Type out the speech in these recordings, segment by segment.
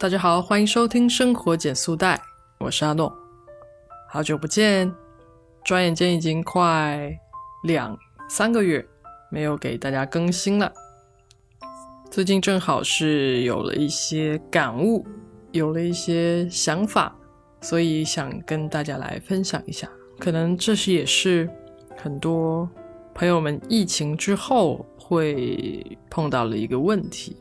大家好，欢迎收听生活减速带，我是阿诺，好久不见，转眼间已经快两三个月没有给大家更新了。最近正好是有了一些感悟，有了一些想法，所以想跟大家来分享一下。可能这是也是很多朋友们疫情之后会碰到了一个问题。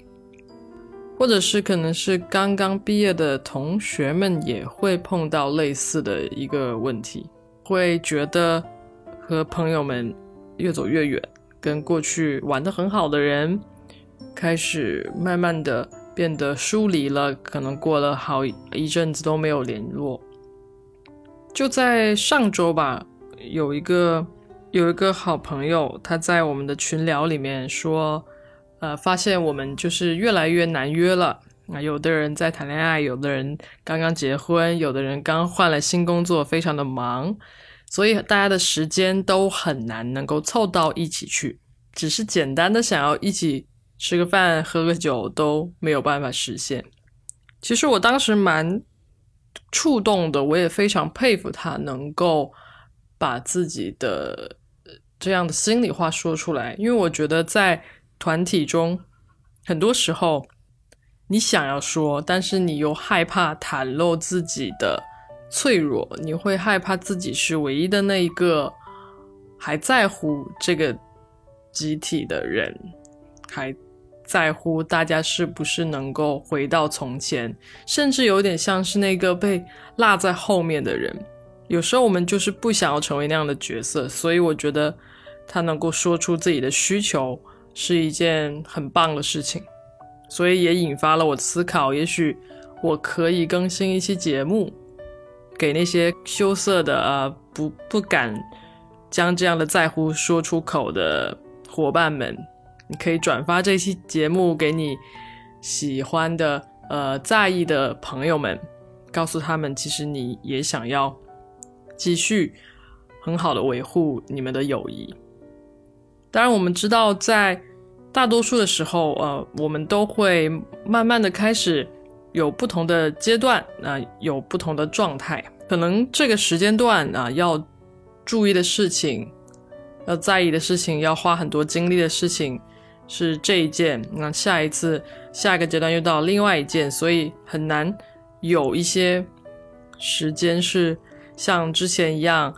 或者是可能是刚刚毕业的同学们也会碰到类似的一个问题，会觉得和朋友们越走越远，跟过去玩的很好的人开始慢慢的变得疏离了，可能过了好一阵子都没有联络。就在上周吧，有一个有一个好朋友，他在我们的群聊里面说。呃，发现我们就是越来越难约了。啊，有的人在谈恋爱，有的人刚刚结婚，有的人刚换了新工作，非常的忙，所以大家的时间都很难能够凑到一起去。只是简单的想要一起吃个饭、喝个酒都没有办法实现。其实我当时蛮触动的，我也非常佩服他能够把自己的这样的心里话说出来，因为我觉得在。团体中，很多时候你想要说，但是你又害怕袒露自己的脆弱，你会害怕自己是唯一的那一个还在乎这个集体的人，还在乎大家是不是能够回到从前，甚至有点像是那个被落在后面的人。有时候我们就是不想要成为那样的角色，所以我觉得他能够说出自己的需求。是一件很棒的事情，所以也引发了我思考。也许我可以更新一期节目，给那些羞涩的、呃不不敢将这样的在乎说出口的伙伴们，你可以转发这期节目给你喜欢的、呃在意的朋友们，告诉他们，其实你也想要继续很好的维护你们的友谊。当然，我们知道在。大多数的时候，呃，我们都会慢慢的开始有不同的阶段，啊，有不同的状态。可能这个时间段啊，要注意的事情，要在意的事情，要花很多精力的事情是这一件。那下一次，下一个阶段又到另外一件，所以很难有一些时间是像之前一样，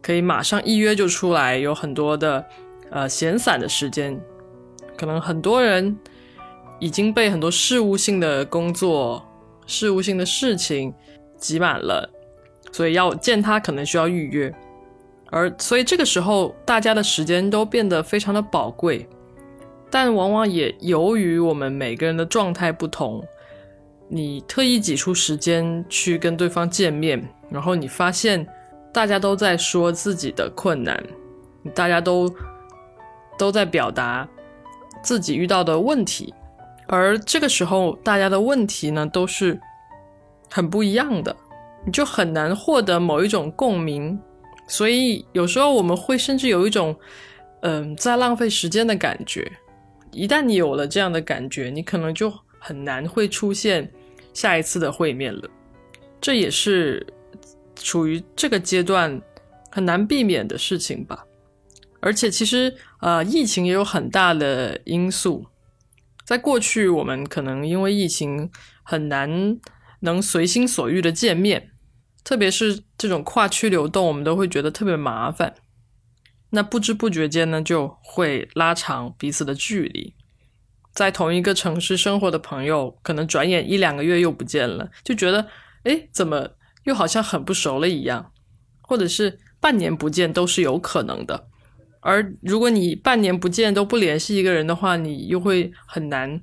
可以马上一约就出来，有很多的呃闲散的时间。可能很多人已经被很多事务性的工作、事务性的事情挤满了，所以要见他可能需要预约，而所以这个时候大家的时间都变得非常的宝贵，但往往也由于我们每个人的状态不同，你特意挤出时间去跟对方见面，然后你发现大家都在说自己的困难，大家都都在表达。自己遇到的问题，而这个时候大家的问题呢都是很不一样的，你就很难获得某一种共鸣，所以有时候我们会甚至有一种嗯在浪费时间的感觉。一旦你有了这样的感觉，你可能就很难会出现下一次的会面了。这也是处于这个阶段很难避免的事情吧。而且其实，呃，疫情也有很大的因素。在过去，我们可能因为疫情很难能随心所欲的见面，特别是这种跨区流动，我们都会觉得特别麻烦。那不知不觉间呢，就会拉长彼此的距离。在同一个城市生活的朋友，可能转眼一两个月又不见了，就觉得，哎，怎么又好像很不熟了一样？或者是半年不见都是有可能的。而如果你半年不见都不联系一个人的话，你又会很难，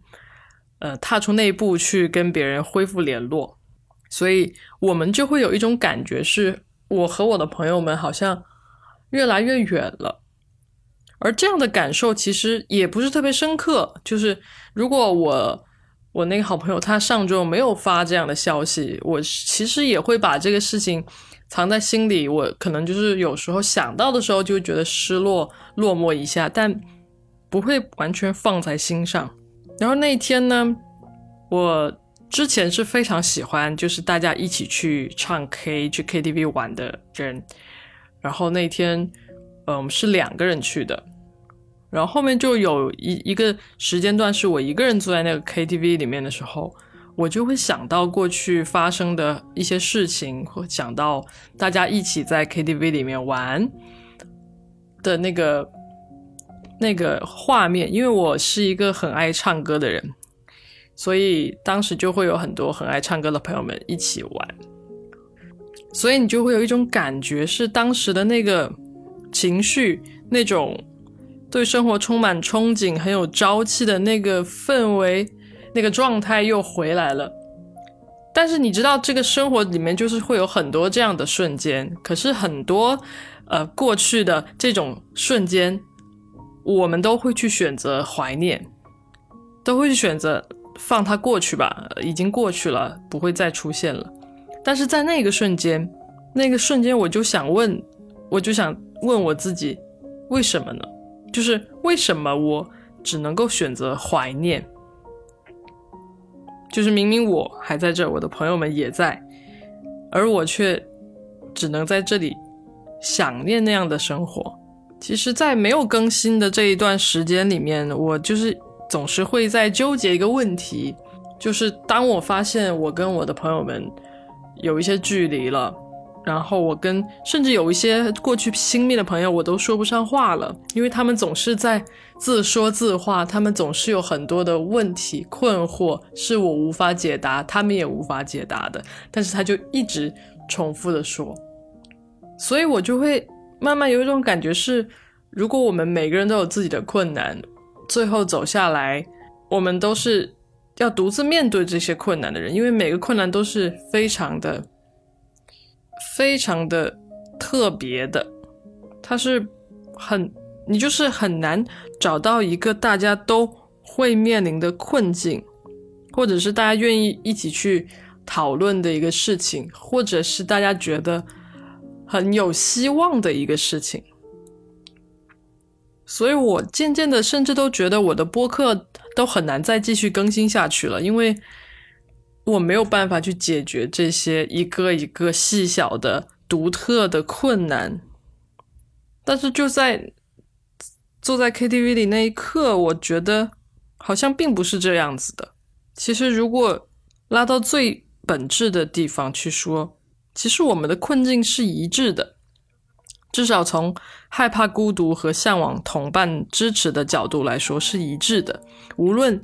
呃，踏出那一步去跟别人恢复联络，所以我们就会有一种感觉，是我和我的朋友们好像越来越远了。而这样的感受其实也不是特别深刻，就是如果我我那个好朋友他上周没有发这样的消息，我其实也会把这个事情。藏在心里，我可能就是有时候想到的时候就觉得失落、落寞一下，但不会完全放在心上。然后那一天呢，我之前是非常喜欢，就是大家一起去唱 K、去 KTV 玩的人。然后那天，嗯，是两个人去的。然后后面就有一一个时间段是我一个人坐在那个 KTV 里面的时候，我就会想到过去发生的一些事情，或想到大家一起在 KTV 里面玩的那个那个画面。因为我是一个很爱唱歌的人。所以当时就会有很多很爱唱歌的朋友们一起玩，所以你就会有一种感觉，是当时的那个情绪，那种对生活充满憧憬、很有朝气的那个氛围、那个状态又回来了。但是你知道，这个生活里面就是会有很多这样的瞬间，可是很多呃过去的这种瞬间，我们都会去选择怀念，都会去选择。放它过去吧，已经过去了，不会再出现了。但是在那个瞬间，那个瞬间，我就想问，我就想问我自己，为什么呢？就是为什么我只能够选择怀念？就是明明我还在这，我的朋友们也在，而我却只能在这里想念那样的生活。其实，在没有更新的这一段时间里面，我就是。总是会在纠结一个问题，就是当我发现我跟我的朋友们有一些距离了，然后我跟甚至有一些过去亲密的朋友，我都说不上话了，因为他们总是在自说自话，他们总是有很多的问题困惑是我无法解答，他们也无法解答的，但是他就一直重复的说，所以我就会慢慢有一种感觉是，如果我们每个人都有自己的困难。最后走下来，我们都是要独自面对这些困难的人，因为每个困难都是非常的、非常的特别的，它是很，你就是很难找到一个大家都会面临的困境，或者是大家愿意一起去讨论的一个事情，或者是大家觉得很有希望的一个事情。所以我渐渐的甚至都觉得我的播客都很难再继续更新下去了，因为我没有办法去解决这些一个一个细小的、独特的困难。但是就在坐在 KTV 里那一刻，我觉得好像并不是这样子的。其实如果拉到最本质的地方去说，其实我们的困境是一致的。至少从害怕孤独和向往同伴支持的角度来说是一致的。无论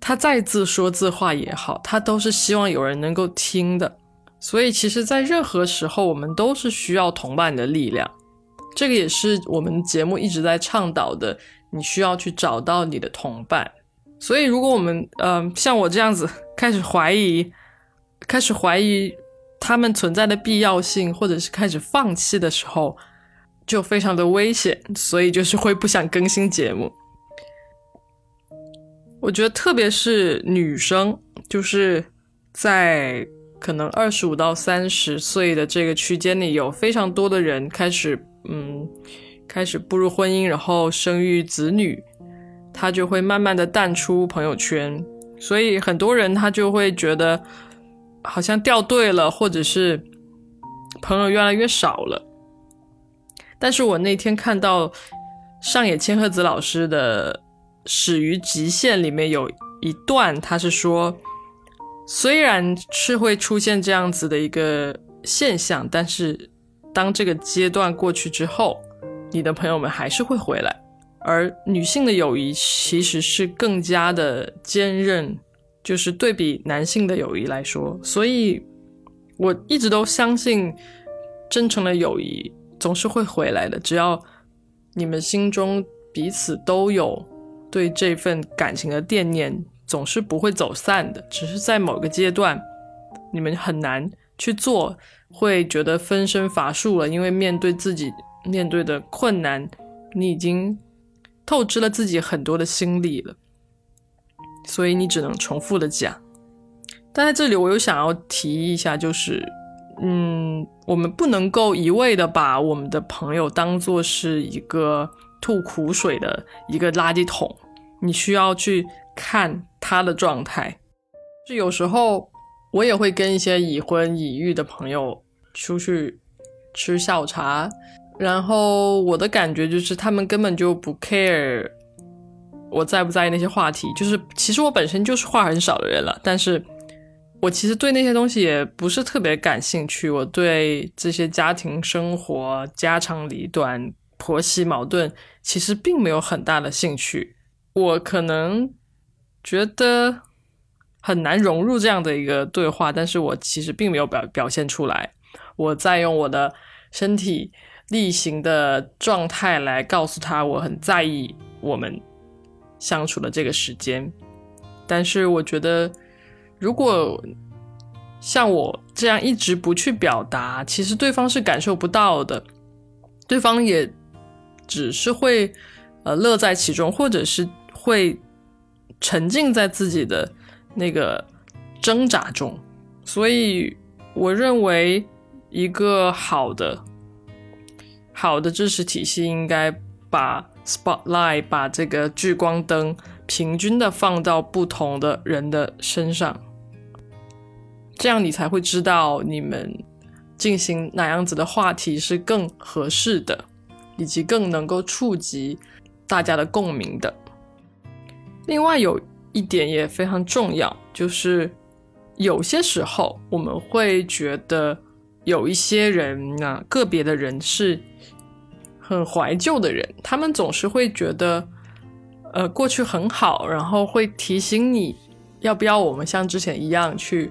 他再自说自话也好，他都是希望有人能够听的。所以，其实，在任何时候，我们都是需要同伴的力量。这个也是我们节目一直在倡导的。你需要去找到你的同伴。所以，如果我们呃像我这样子开始怀疑，开始怀疑。他们存在的必要性，或者是开始放弃的时候，就非常的危险，所以就是会不想更新节目。我觉得，特别是女生，就是在可能二十五到三十岁的这个区间里，有非常多的人开始，嗯，开始步入婚姻，然后生育子女，他就会慢慢的淡出朋友圈，所以很多人他就会觉得。好像掉队了，或者是朋友越来越少了。但是我那天看到上野千鹤子老师的《始于极限》里面有一段，他是说，虽然是会出现这样子的一个现象，但是当这个阶段过去之后，你的朋友们还是会回来。而女性的友谊其实是更加的坚韧。就是对比男性的友谊来说，所以我一直都相信，真诚的友谊总是会回来的。只要你们心中彼此都有对这份感情的惦念，总是不会走散的。只是在某个阶段，你们很难去做，会觉得分身乏术了。因为面对自己面对的困难，你已经透支了自己很多的心力了。所以你只能重复的讲，但在这里我又想要提一下，就是，嗯，我们不能够一味的把我们的朋友当做是一个吐苦水的一个垃圾桶，你需要去看他的状态，是有时候我也会跟一些已婚已育的朋友出去吃下午茶，然后我的感觉就是他们根本就不 care 我在不在意那些话题，就是其实我本身就是话很少的人了，但是我其实对那些东西也不是特别感兴趣，我对这些家庭生活家长里短、婆媳矛盾其实并没有很大的兴趣，我可能觉得。很难融入这样的一个对话，但是我其实并没有表表现出来。我在用我的身体力行的状态来告诉他，我很在意我们相处的这个时间。但是我觉得，如果像我这样一直不去表达，其实对方是感受不到的，对方也只是会呃乐在其中，或者是会沉浸在自己的。那个挣扎中，所以我认为一个好的好的知识体系应该把 spotlight 把这个聚光灯平均的放到不同的人的身上，这样你才会知道你们进行哪样子的话题是更合适的，以及更能够触及大家的共鸣的。另外有。一点也非常重要，就是有些时候我们会觉得有一些人啊，个别的人是很怀旧的人，他们总是会觉得，呃，过去很好，然后会提醒你要不要我们像之前一样去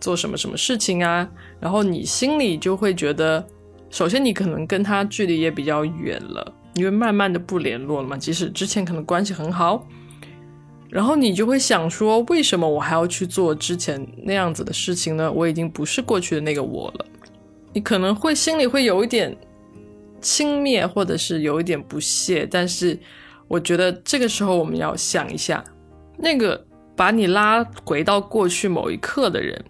做什么什么事情啊，然后你心里就会觉得，首先你可能跟他距离也比较远了，因为慢慢的不联络了嘛，即使之前可能关系很好。然后你就会想说，为什么我还要去做之前那样子的事情呢？我已经不是过去的那个我了。你可能会心里会有一点轻蔑，或者是有一点不屑。但是我觉得这个时候我们要想一下，那个把你拉回到过去某一刻的人，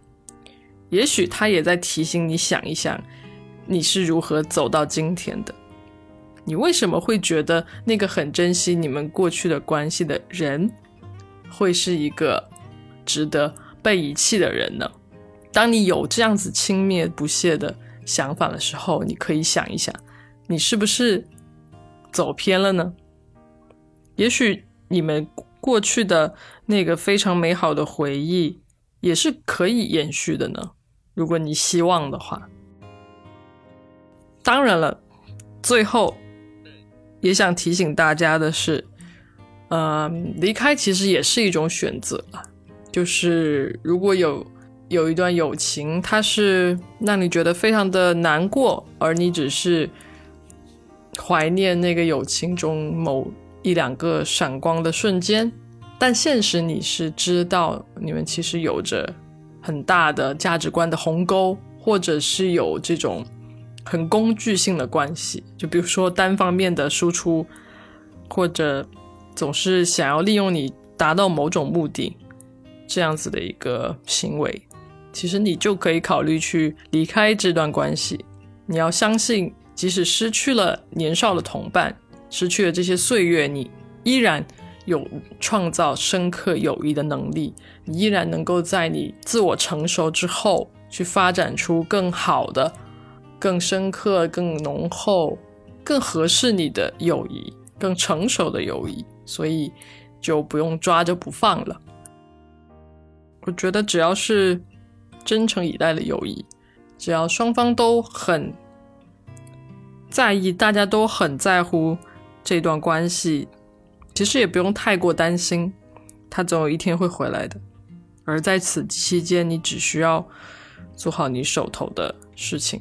也许他也在提醒你想一想，你是如何走到今天的。你为什么会觉得那个很珍惜你们过去的关系的人？会是一个值得被遗弃的人呢？当你有这样子轻蔑不屑的想法的时候，你可以想一想，你是不是走偏了呢？也许你们过去的那个非常美好的回忆也是可以延续的呢。如果你希望的话，当然了，最后也想提醒大家的是。嗯，离开其实也是一种选择。就是如果有有一段友情，它是让你觉得非常的难过，而你只是怀念那个友情中某一两个闪光的瞬间，但现实你是知道你们其实有着很大的价值观的鸿沟，或者是有这种很工具性的关系，就比如说单方面的输出，或者。总是想要利用你达到某种目的，这样子的一个行为，其实你就可以考虑去离开这段关系。你要相信，即使失去了年少的同伴，失去了这些岁月，你依然有创造深刻友谊的能力。你依然能够在你自我成熟之后，去发展出更好的、更深刻、更浓厚、更合适你的友谊，更成熟的友谊。所以就不用抓着不放了。我觉得只要是真诚以待的友谊，只要双方都很在意，大家都很在乎这段关系，其实也不用太过担心，他总有一天会回来的。而在此期间，你只需要做好你手头的事情。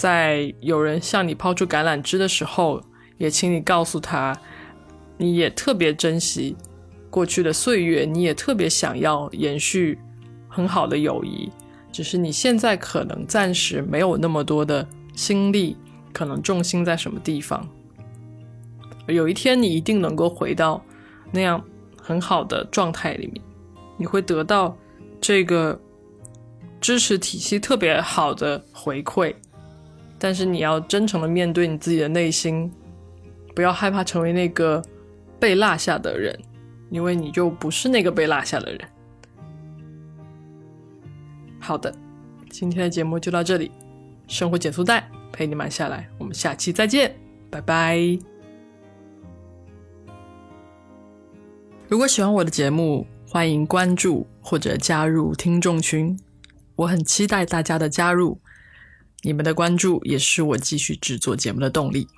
在有人向你抛出橄榄枝的时候，也请你告诉他。你也特别珍惜过去的岁月，你也特别想要延续很好的友谊，只是你现在可能暂时没有那么多的心力，可能重心在什么地方。有一天你一定能够回到那样很好的状态里面，你会得到这个支持体系特别好的回馈，但是你要真诚的面对你自己的内心，不要害怕成为那个。被落下的人，因为你就不是那个被落下的人。好的，今天的节目就到这里，生活减速带陪你慢下来，我们下期再见，拜拜。如果喜欢我的节目，欢迎关注或者加入听众群，我很期待大家的加入，你们的关注也是我继续制作节目的动力。